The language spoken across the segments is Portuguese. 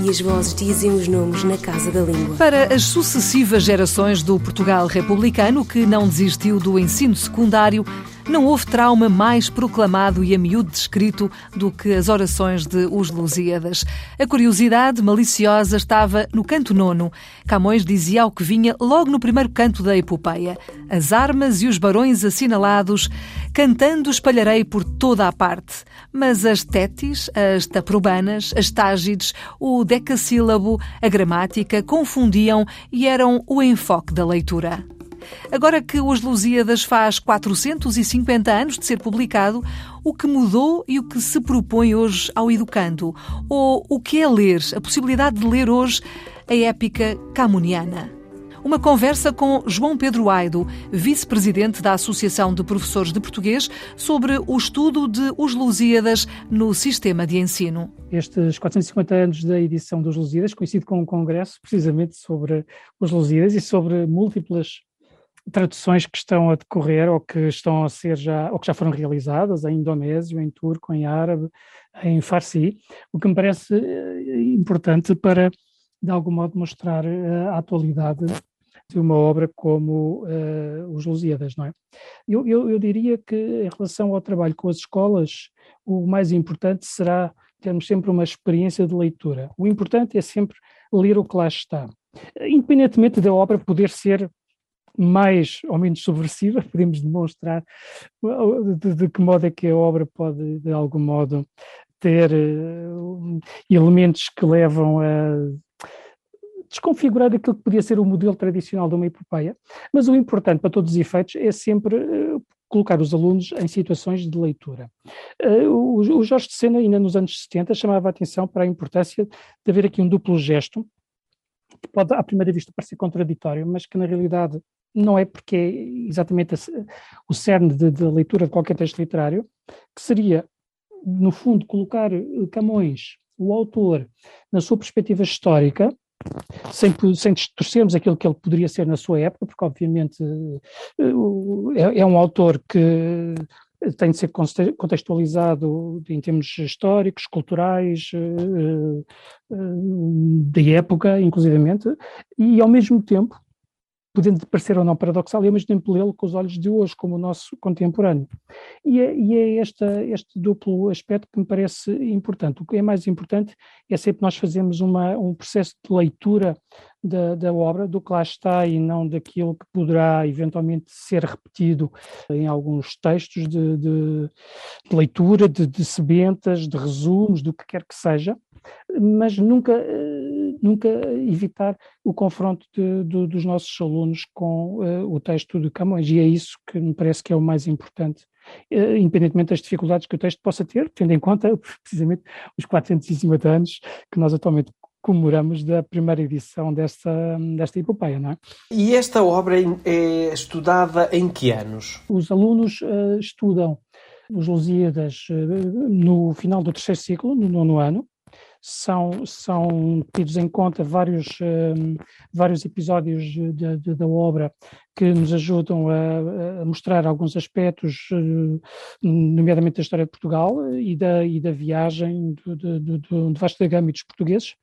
e as vozes dizem os nomes na casa da língua. Para as sucessivas gerações do Portugal republicano que não desistiu do ensino secundário, não houve trauma mais proclamado e a miúdo descrito do que as orações de Os Lusíadas. A curiosidade maliciosa estava no canto nono. Camões dizia ao que vinha logo no primeiro canto da epopeia: As armas e os barões assinalados, cantando espalharei por toda a parte. Mas as tétis, as taprobanas, as tágides, o decassílabo, a gramática confundiam e eram o enfoque da leitura. Agora que Os Lusíadas faz 450 anos de ser publicado, o que mudou e o que se propõe hoje ao educando? Ou o que é ler, a possibilidade de ler hoje a épica camuniana? Uma conversa com João Pedro Aido, vice-presidente da Associação de Professores de Português, sobre o estudo de Os Lusíadas no sistema de ensino. Estes 450 anos da edição dos Lusíadas coincide com um congresso precisamente sobre os Lusíadas e sobre múltiplas traduções que estão a decorrer ou que estão a ser já, ou que já foram realizadas em indonésio, em turco, em árabe, em farsi, o que me parece eh, importante para, de algum modo, mostrar eh, a atualidade de uma obra como uh, Os Lusíadas, não é? Eu, eu, eu, diria que, em relação ao trabalho com as escolas, o mais importante será termos sempre uma experiência de leitura. O importante é sempre ler o que lá está. Independentemente da obra poder ser mais ou menos subversiva, podemos demonstrar de, de, que modo é que a obra pode, de algum modo, ter uh, elementos que levam a desconfigurar aquilo que podia ser o modelo tradicional de uma epopeia, mas o importante para todos os efeitos é sempre uh, colocar os alunos em situações de leitura. O, o Jorge de Sena, ainda nos anos 70, chamava a atenção para a importância de haver aqui um duplo gesto, que pode à primeira vista parecer contraditório, mas que na realidade não é porque é exatamente o cerne da leitura de qualquer texto literário, que seria, no fundo, colocar eh, Camões, o autor, na sua perspectiva histórica, sem, sem distorcermos aquilo que ele poderia ser na sua época, porque obviamente eh, é, é um autor que tem de ser contextualizado em termos históricos, culturais, eh, da época, inclusivamente, e ao mesmo tempo podendo parecer ou não paradoxal, e ao tempo lê-lo com os olhos de hoje, como o nosso contemporâneo. E é, e é este duplo aspecto que me parece importante. O que é mais importante é sempre nós fazermos uma, um processo de leitura da, da, obra, do que lá está e não daquilo que poderá eventualmente ser repetido em alguns textos de, de, de leitura, de, de sebentas, de resumos, do que quer que seja, mas nunca, eh, nunca evitar o confronto de, de, dos nossos alunos com uh, o texto de Camões, e é isso que me parece que é o mais importante, uh, independentemente das dificuldades que o texto possa ter, tendo em conta precisamente os 450 anos que nós atualmente comemoramos da primeira edição desta, desta epopeia, não é? E esta obra é estudada em que anos? Os alunos uh, estudam os Lusíadas no final do terceiro ciclo, no nono ano, são, são tidos em conta vários, um, vários episódios de, de, da obra que nos ajudam a, a mostrar alguns aspectos, uh, nomeadamente da história de Portugal e da, e da viagem do, do, do, Vasco da Gama e dos portugueses.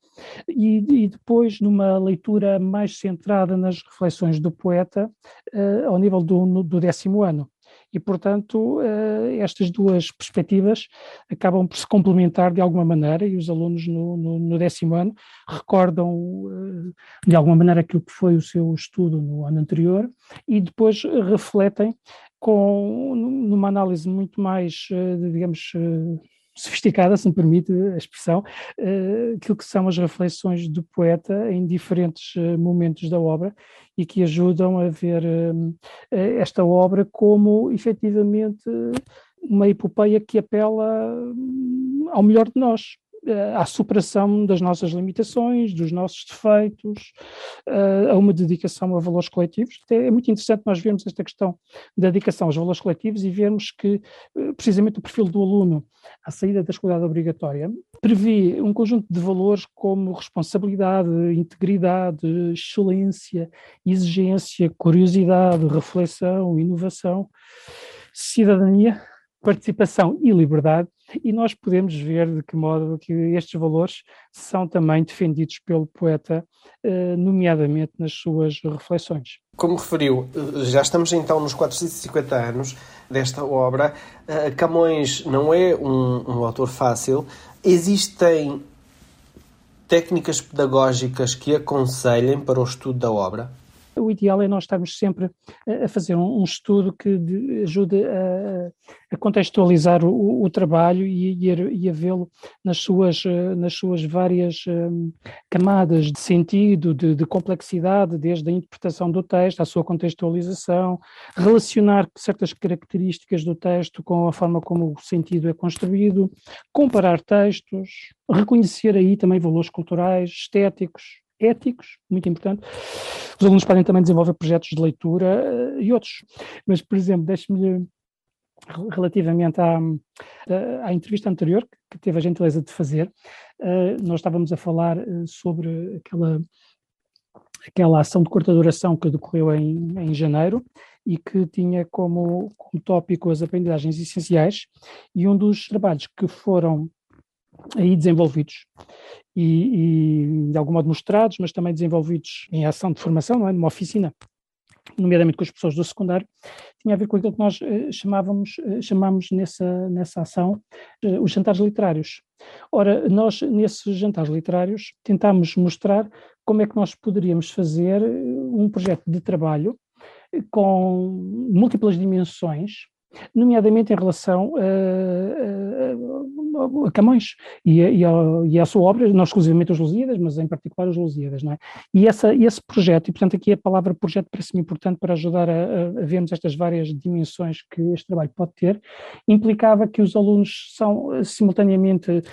E, e, depois numa leitura mais centrada nas reflexões do poeta uh, ao nível do, do décimo ano e, portanto, eh, estas duas perspectivas acabam por se complementar de alguma maneira e os alunos no, no, no décimo ano recordam eh, de alguma maneira aquilo que foi o seu estudo no ano anterior e depois refletem com numa análise muito mais, eh, digamos, sofisticada, se me permite a expressão, uh, aquilo que são as reflexões do poeta em diferentes uh, momentos da obra e que ajudam a ver uh, esta obra como efetivamente uma epopeia que apela hum, ao melhor de nós, à superação das nossas limitações, dos nossos defeitos, uh, a uma dedicação a valores coletivos. É muito interessante nós vermos esta questão da dedicação aos valores coletivos e vermos que, precisamente, o perfil do aluno à saída da escola obrigatória prevê um conjunto de valores como responsabilidade, integridade, excelência, exigência, curiosidade, reflexão, inovação, cidadania, participação e liberdade, e nós podemos ver de que modo que estes valores são também defendidos pelo poeta, eh, nomeadamente nas suas reflexões. Como referiu, já estamos então nos 450 anos desta obra. Eh, Camões não é um, um autor fácil. Existem técnicas pedagógicas que aconselhem para o estudo da obra? O ideal é nós estarmos sempre a fazer um, estudo que ajude a, a contextualizar o, o, trabalho e, e a, a vê-lo nas suas, nas suas várias um, camadas de sentido, de, de, complexidade, desde a interpretação do texto, à sua contextualização, relacionar certas características do texto com a forma como o sentido é construído, comparar textos, reconhecer aí também valores culturais, estéticos, éticos, muito importante. Os alunos podem também desenvolver projetos de leitura uh, e outros. Mas, por exemplo, deixe-me relativamente à, à, entrevista anterior que teve a gentileza de fazer, uh, nós estávamos a falar sobre aquela aquela ação de curta duração que decorreu em, em janeiro e que tinha como, como tópico as aprendizagens essenciais e um dos trabalhos que foram aí desenvolvidos e, e, de algum modo mostrados, mas também desenvolvidos em ação de formação, não é? numa oficina, nomeadamente com as pessoas do secundário, tinha a ver com aquilo que nós uh, chamávamos, chamamos nessa, nessa ação uh, os jantares literários. Ora, nós nesses jantares literários tentámos mostrar como é que nós poderíamos fazer um projeto de trabalho com múltiplas dimensões, nomeadamente em relação a, a, a Camões e a, e, e a, sua obra, não exclusivamente os Lusíadas, mas em particular os Lusíadas, não é? E essa, esse projeto, e portanto aqui a palavra projeto parece-me importante para ajudar a, vermos estas várias dimensões que este trabalho pode ter, implicava que os alunos são simultaneamente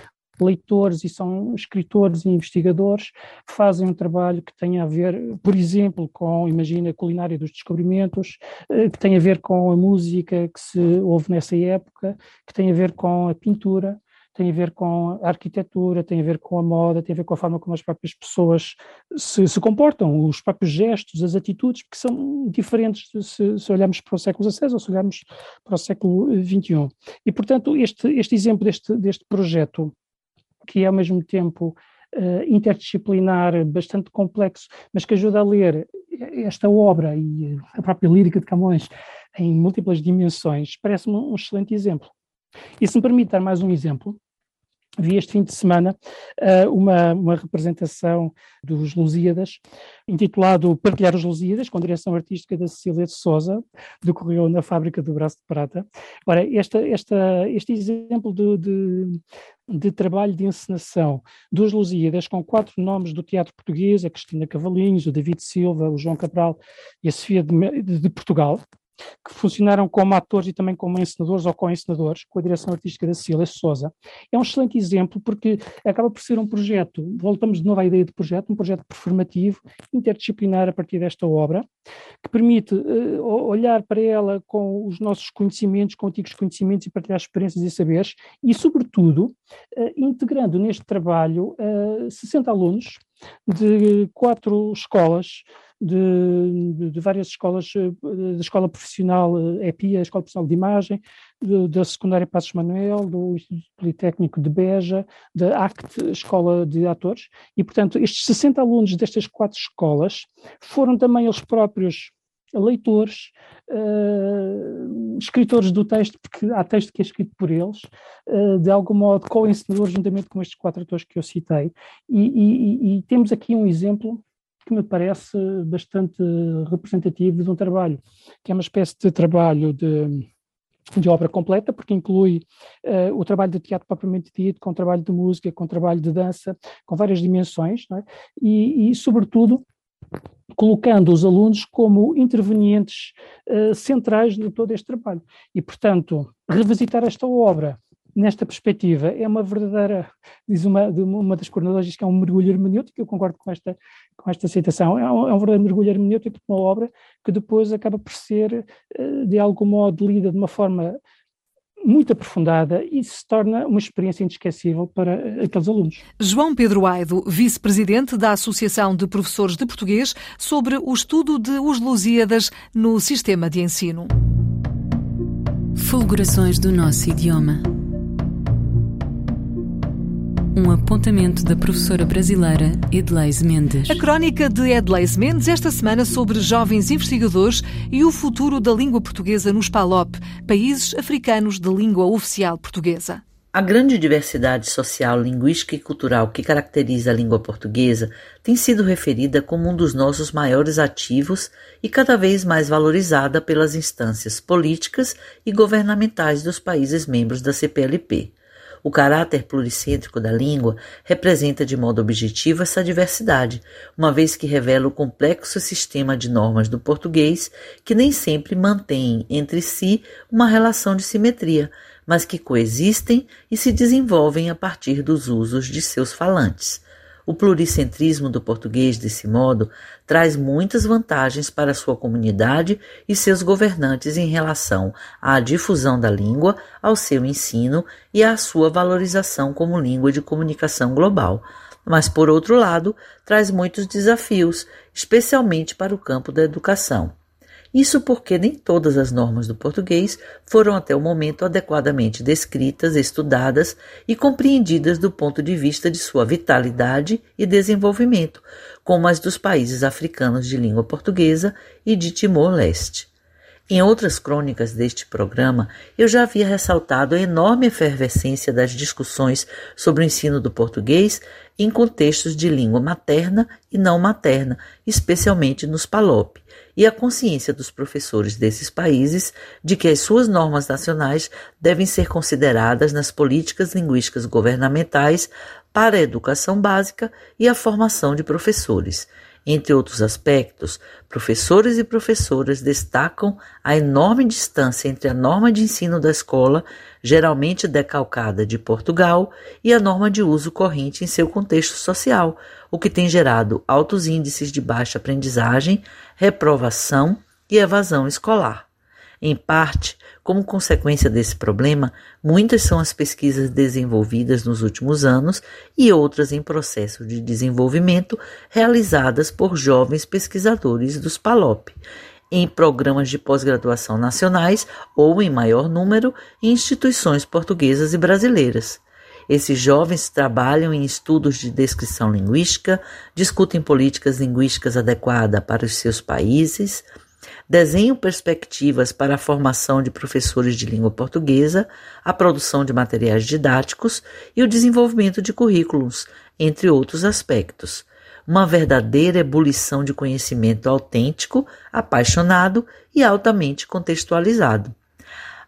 leitores e são escritores e investigadores fazem um trabalho que tem a ver, por exemplo, com, imagina, a culinária dos descobrimentos, eh, que tem a ver com a música que se ouve nessa época, que tem a ver com a pintura, tem a ver com a arquitetura, tem a ver com a moda, tem a ver com a forma como as próprias pessoas se, se comportam, os próprios gestos, as atitudes, que são diferentes se, se, olharmos para o século XVI ou se olharmos para o século XXI. E, portanto, este, este exemplo deste, deste projeto que é ao mesmo tempo uh, interdisciplinar, bastante complexo, mas que ajuda a ler esta obra e a própria lírica de Camões em múltiplas dimensões, parece-me um excelente exemplo. E se me permite dar mais um exemplo, vi este fim de semana uh, uma, uma representação dos Lusíadas, intitulado Partilhar os Lusíadas, com direção artística da Cecília de Souza, decorreu na Fábrica do Braço de Prata. Ora, esta, esta, este exemplo de, de, de trabalho de encenação dos Lusíadas, com quatro nomes do teatro português, a Cristina Cavalinhos, o David Silva, o João Cabral e a Sofia de, de Portugal, que funcionaram como atores e também como encenadores ou co-encenadores, com a direção artística da Cecília Souza. É um excelente exemplo porque acaba por ser um projeto, voltamos de novo à ideia de projeto, um projeto performativo, interdisciplinar a partir desta obra, que permite uh, olhar para ela com os nossos conhecimentos, com antigos conhecimentos e partilhar experiências e saberes, e sobretudo uh, integrando neste trabalho uh, eh, 60 alunos de quatro escolas, de, de, várias escolas, eh, da Escola Profissional eh, a Escola Profissional de Imagem, da Secundária Passos Manuel, do Instituto Politécnico de Beja, da ACT, Escola de Atores, e, portanto, estes 60 alunos destas quatro escolas foram também eles próprios leitores, uh, escritores do texto, porque há texto que é escrito por eles, uh, de algum modo co-encenadores, juntamente com estes quatro atores que eu citei, e, e, e, temos aqui um exemplo que me parece bastante representativo de um trabalho, que é uma espécie de trabalho de, de obra completa, porque inclui uh, o trabalho de teatro propriamente dito, com trabalho de música, com trabalho de dança, com várias dimensões, é? e, e, sobretudo, colocando os alunos como intervenientes uh, centrais de todo este trabalho. E, portanto, revisitar esta obra nesta perspectiva, é uma verdadeira, diz uma, uma das coordenadoras, diz que é um mergulho hermenêutico, eu concordo com esta, com esta citação, é um, é um verdadeiro mergulho hermenêutico de uma obra que depois acaba por ser, eh, de algum modo, lida de uma forma muito aprofundada e se torna uma experiência inesquecível para aqueles alunos. João Pedro Aido, vice-presidente da Associação de Professores de Português, sobre o estudo de Os Lusíadas no sistema de ensino. Fulgurações do nosso idioma. Um apontamento da professora brasileira Edleise Mendes. A crónica de Edleise Mendes esta semana sobre jovens investigadores e o futuro da língua portuguesa nos PALOP, países africanos de língua oficial portuguesa. A grande diversidade social, linguística e cultural que caracteriza a língua portuguesa tem sido referida como um dos nossos maiores ativos e cada vez mais valorizada pelas instâncias políticas e governamentais dos países membros da CPLP. O caráter pluricêntrico da língua representa de modo objetivo essa diversidade, uma vez que revela o complexo sistema de normas do português que nem sempre mantém entre si uma relação de simetria, mas que coexistem e se desenvolvem a partir dos usos de seus falantes. O pluricentrismo do português, desse modo, traz muitas vantagens para sua comunidade e seus governantes em relação à difusão da língua, ao seu ensino e à sua valorização como língua de comunicação global. Mas, por outro lado, traz muitos desafios, especialmente para o campo da educação. Isso porque nem todas as normas do português foram até o momento adequadamente descritas, estudadas e compreendidas do ponto de vista de sua vitalidade e desenvolvimento, como as dos países africanos de língua portuguesa e de Timor-Leste. Em outras crônicas deste programa, eu já havia ressaltado a enorme efervescência das discussões sobre o ensino do português em contextos de língua materna e não materna, especialmente nos PALOP, e a consciência dos professores desses países de que as suas normas nacionais devem ser consideradas nas políticas linguísticas governamentais para a educação básica e a formação de professores. Entre outros aspectos, professores e professoras destacam a enorme distância entre a norma de ensino da escola, geralmente decalcada de Portugal, e a norma de uso corrente em seu contexto social, o que tem gerado altos índices de baixa aprendizagem, reprovação e evasão escolar. Em parte, como consequência desse problema, muitas são as pesquisas desenvolvidas nos últimos anos e outras em processo de desenvolvimento realizadas por jovens pesquisadores dos PALOP, em programas de pós-graduação nacionais ou, em maior número, em instituições portuguesas e brasileiras. Esses jovens trabalham em estudos de descrição linguística, discutem políticas linguísticas adequadas para os seus países, desenham perspectivas para a formação de professores de língua portuguesa, a produção de materiais didáticos e o desenvolvimento de currículos, entre outros aspectos. Uma verdadeira ebulição de conhecimento autêntico, apaixonado e altamente contextualizado.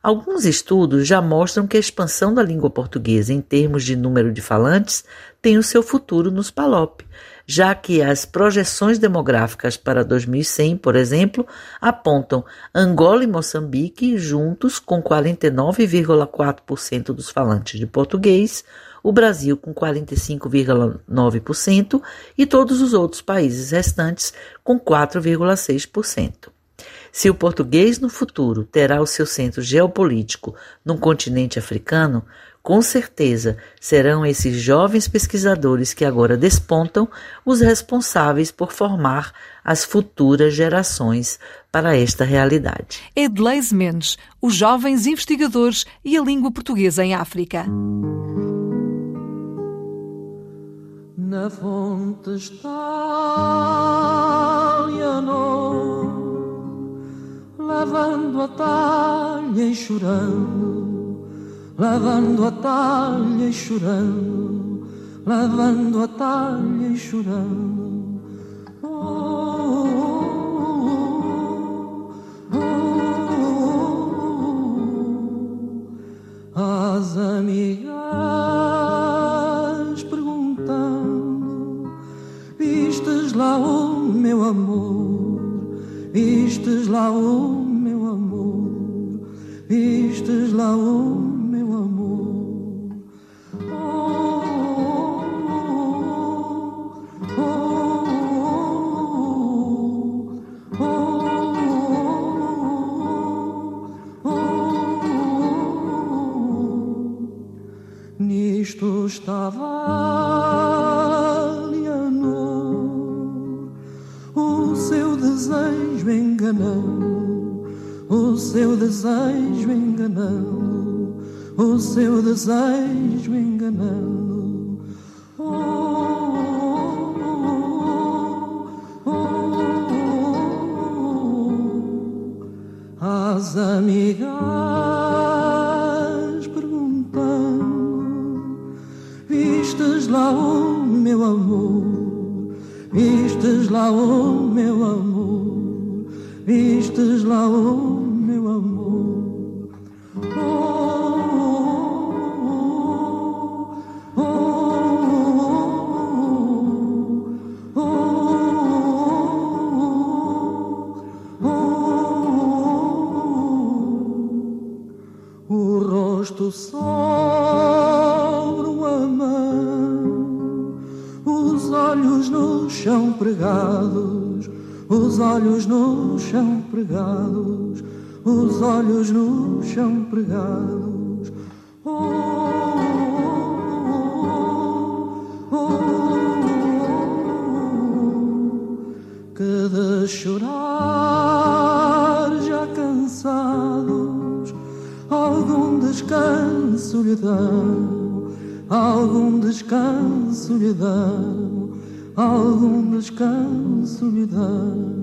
Alguns estudos já mostram que a expansão da língua portuguesa em termos de número de falantes tem o seu futuro nos PALOP, já que as projeções demográficas para 2100, por exemplo, apontam Angola e Moçambique juntos com 49,4% dos falantes de português, o Brasil com 45,9% e todos os outros países restantes com 4,6%. Se o português no futuro terá o seu centro geopolítico num continente africano, com certeza serão esses jovens pesquisadores que agora despontam os responsáveis por formar as futuras gerações para esta realidade. Edleis Mendes, os jovens investigadores e a língua portuguesa em África. Na fonte está lavando a talha e chorando, lavando a talha e chorando, lavando a talha e chorando. Oh, oh, oh, As amigas perguntando, vistes lá o meu amor, vistes lá o vistes lá o estava Leonor, o seu desejo enganou, o seu desejo enganou, o seu desejo enganou. Oh, oh, oh, as amigas vistes lá o meu amor, vistes lá o meu amor. Oh, oh, oh, o rosto sobre pregados, os olhos no chão pregados, os olhos no chão pregados. Oh, oh, oh, que de chorar já cansados, algum descanso lhe dão algum descanso lhe dão, algum descanso lhe dão.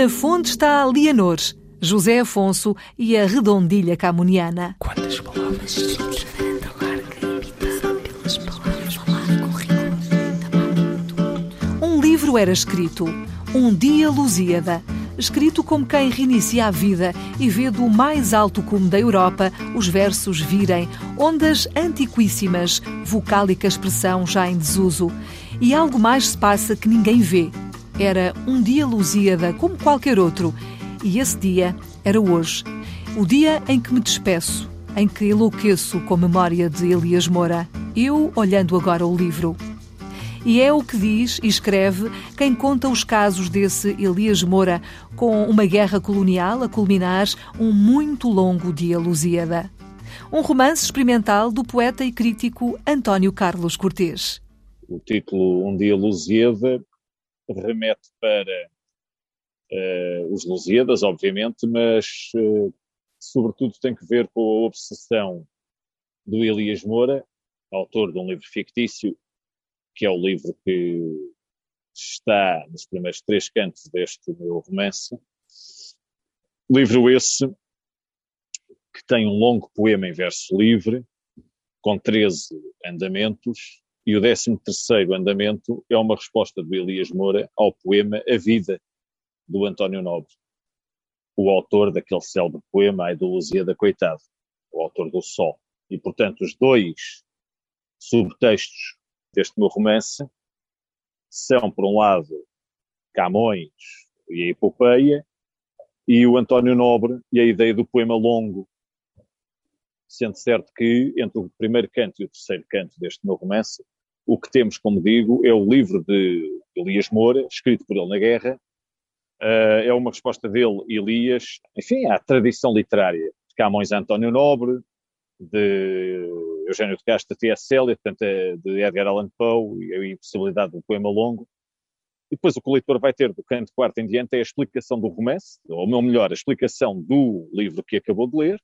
Na fonte está Leonor, José Afonso e a Redondilha Camuniana. Quantas palavras? livro era escrito Um Dia Lusíada, escrito como quem reinicia a vida e vê do mais alto cume da Europa os versos virem, ondas antiquíssimas, vocálica expressão já em desuso. E algo mais se passa que ninguém vê. Era um dia Lusíada como qualquer outro, e esse dia era hoje. O dia em que me despeço, em que enlouqueço com memória de Elias Moura. Eu olhando agora o livro. E é o que diz e escreve quem conta os casos desse Elias Moura, com uma guerra colonial a culminar um muito longo dia Lusíada. Um romance experimental do poeta e crítico António Carlos Cortês. O título Um Dia Lusíada remete para uh, os Lusíadas, obviamente, mas uh, sobretudo tem que ver com a obsessão do Elias Moura, autor de um livro fictício que é o livro que está nos primeiros três cantos deste meu romance. Livro esse que tem um longo poema em verso livre, com 13 andamentos, e o 13 terceiro andamento é uma resposta do Elias Moura ao poema A Vida, do António Nobre, o autor daquele célebre poema A Ideologia da Coitada, o autor do Sol. E, portanto, os dois subtextos deste meu romance são, por um lado, Camões e a epopeia, e o António Nobre e a ideia do poema longo, sendo certo que, entre o primeiro canto e o terceiro canto deste meu romance, o que temos, como digo, é o livro de Elias Moura, escrito por ele na guerra, uh, é uma resposta dele, Elias, enfim, à tradição literária de Camões António Nobre, de Eugênio de Castro, T.S. Eliot, portanto, é de Edgar Allan Poe e a impossibilidade do poema longo. E depois o que o leitor vai ter do canto quarto em diante é a explicação do romance, ou melhor, a explicação do livro que acabou de ler,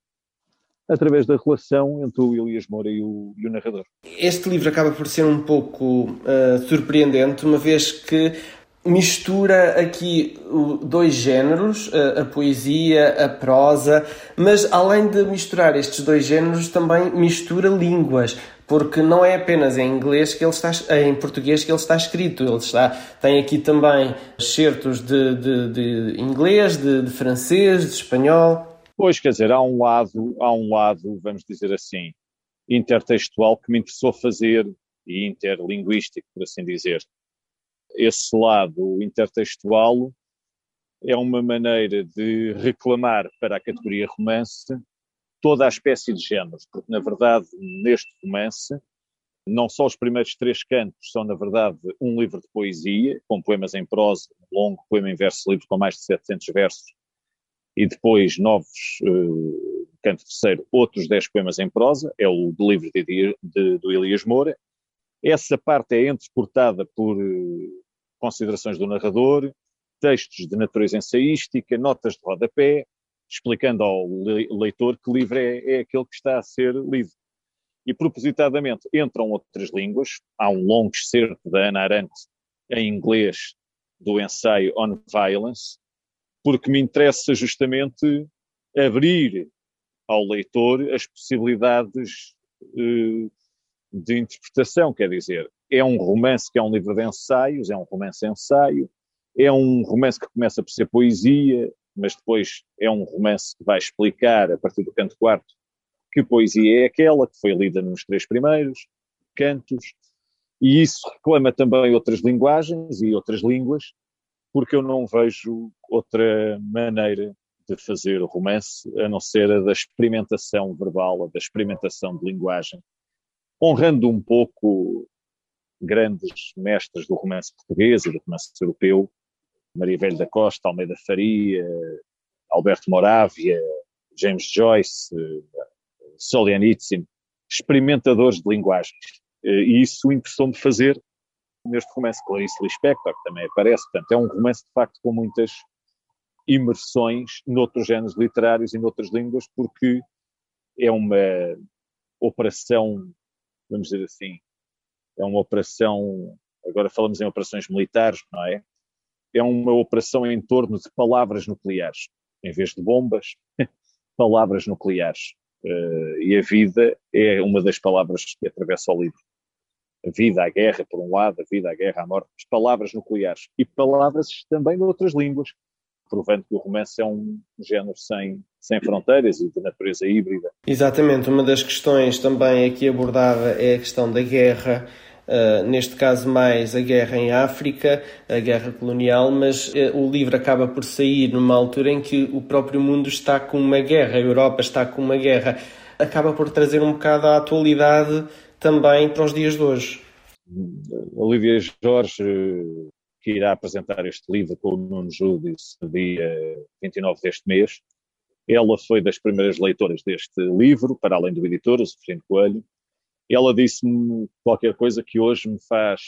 através da relação entre o Elias Moura e o, e o narrador. Este livro acaba por ser um pouco uh, surpreendente, uma vez que mistura aqui dois géneros, a poesia, a prosa, mas além de misturar estes dois géneros, também mistura línguas, porque não é apenas em inglês que ele está, em português que ele está escrito, ele está, tem aqui também excertos de, de, de inglês, de, de francês, de espanhol. Pois, quer dizer, há um lado, há um lado, vamos dizer assim, intertextual que me interessou fazer e interlinguístico, por assim dizer. Esse lado intertextual é uma maneira de reclamar para a categoria romance toda a espécie de géneros, porque na verdade neste romance não só os primeiros três cantos são na verdade um livro de poesia, com poemas em prosa, um longo poema em verso livre com mais de 700 versos, e depois novos, uh, canto terceiro, outros dez poemas em prosa, é o do livro de, de, do Elias Moura. Essa parte é entrecortada por uh, considerações do narrador, textos de natureza ensaística, notas de rodapé, explicando ao leitor que livro é, é aquele que está a ser lido. E propositadamente entram outras línguas, há um longo excerto da Ana Arendt em inglês do ensaio On Violence, porque me interessa justamente abrir ao leitor as possibilidades uh, de interpretação, quer dizer, é um romance que é um livro de ensaios, é um romance-ensaio, é um romance que começa por ser poesia, mas depois é um romance que vai explicar, a partir do canto quarto, que poesia é aquela que foi lida nos três primeiros cantos, e isso reclama também outras linguagens e outras línguas, porque eu não vejo outra maneira de fazer romance a não ser a da experimentação verbal, a da experimentação de linguagem, honrando um pouco grandes mestres do romance português e do romance europeu, Maria Velho da Costa, Almeida Faria, Alberto Moravia, James Joyce, Solzhenitsyn, experimentadores de linguagens. E isso interessou-me fazer neste romance, Clarice Lispector, que também aparece. Portanto, é um romance, de facto, com muitas imersões noutros géneros literários e noutras línguas, porque é uma operação, vamos dizer assim, é uma operação, agora falamos em operações militares, não é? É uma operação em torno de palavras nucleares, em vez de bombas, palavras nucleares. Uh, e a vida é uma das palavras que atravessa o livro vida, a guerra, por um lado, a vida, a guerra, a morte, as palavras nucleares e palavras também de outras línguas, provando que o romance é um género sem, sem fronteiras e de natureza híbrida. Exatamente, uma das questões também aqui abordada é a questão da guerra. Uh, neste caso mais a guerra em África, a guerra colonial, mas uh, o livro acaba por sair numa altura em que o próprio mundo está com uma guerra, a Europa está com uma guerra. Acaba por trazer um bocado a atualidade também para os dias de hoje. Olivia Jorge, que irá apresentar este livro com o Nuno Júdice no dia 29 deste mês, ela foi das primeiras leitoras deste livro, para além do editor, o Sofrendo Coelho. Ela disse-me qualquer coisa que hoje me faz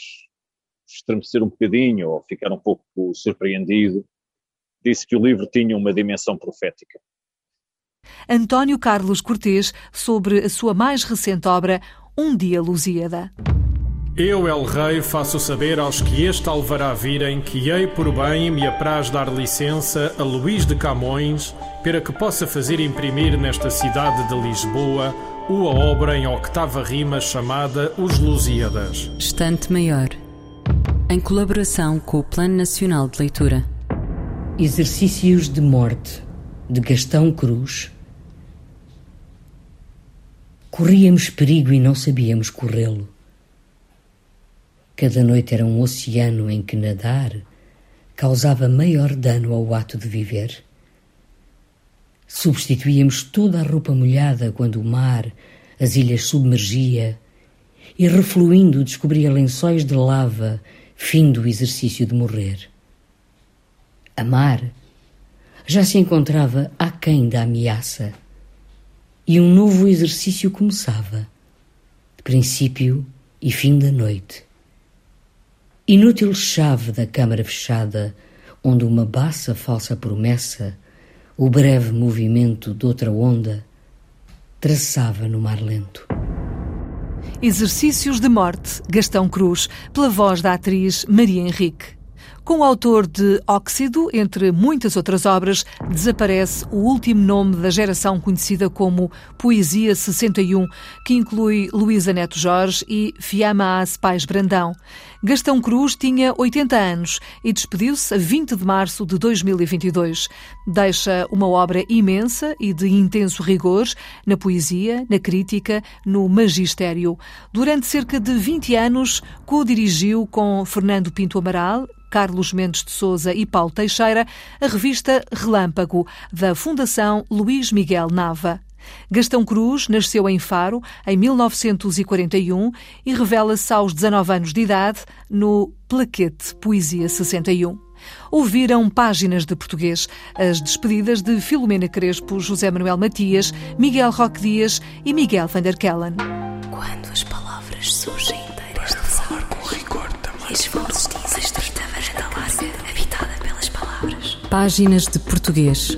estremecer um bocadinho ou ficar um pouco surpreendido. Disse que o livro tinha uma dimensão profética. António Carlos Cortês, sobre a sua mais recente obra, um dia Lusíada. Eu, El Rei, faço saber aos que este alvará virem que hei por bem me apraz dar licença a Luís de Camões para que possa fazer imprimir nesta cidade de Lisboa uma obra em octava rima chamada Os Lusíadas. Estante Maior, em colaboração com o Plano Nacional de Leitura. Exercícios de Morte, de Gastão Cruz, Corríamos perigo e não sabíamos corrê-lo. Cada noite era um oceano em que nadar causava maior dano ao ato de viver. Substituíamos toda a roupa molhada quando o mar as ilhas submergia e, refluindo, descobria lençóis de lava, fim do exercício de morrer. Amar já se encontrava aquém da ameaça e um novo exercício começava, princípio e fim da noite. Inútil chave da câmara fechada, onde uma baça falsa promessa, o breve movimento de outra onda, traçava no mar lento. Exercícios de Morte, Gastão Cruz, pela voz da atriz Maria Henrique. Com o autor de Óxido, entre muitas outras obras, desaparece o último nome da geração conhecida como Poesia 61, que inclui Luísa Neto Jorge e Fiamma Pais Brandão. Gastão Cruz tinha 80 anos e despediu-se a 20 de março de 2022. Deixa uma obra imensa e de intenso rigor na poesia, na crítica, no magistério. Durante cerca de 20 anos, co-dirigiu com Fernando Pinto Amaral, Carlos Mendes de Souza e Paulo Teixeira, a revista Relâmpago, da Fundação Luís Miguel Nava. Gastão Cruz nasceu em Faro em 1941 e revela-se aos 19 anos de idade no Plaquete Poesia 61. Ouviram páginas de português, as despedidas de Filomena Crespo, José Manuel Matias, Miguel Roque Dias e Miguel van der Kellen. Quando as palavras surgem inteiras de falar com rigor também. Esforços dizem estreita varanda larga, habitada pelas palavras. Páginas de Português.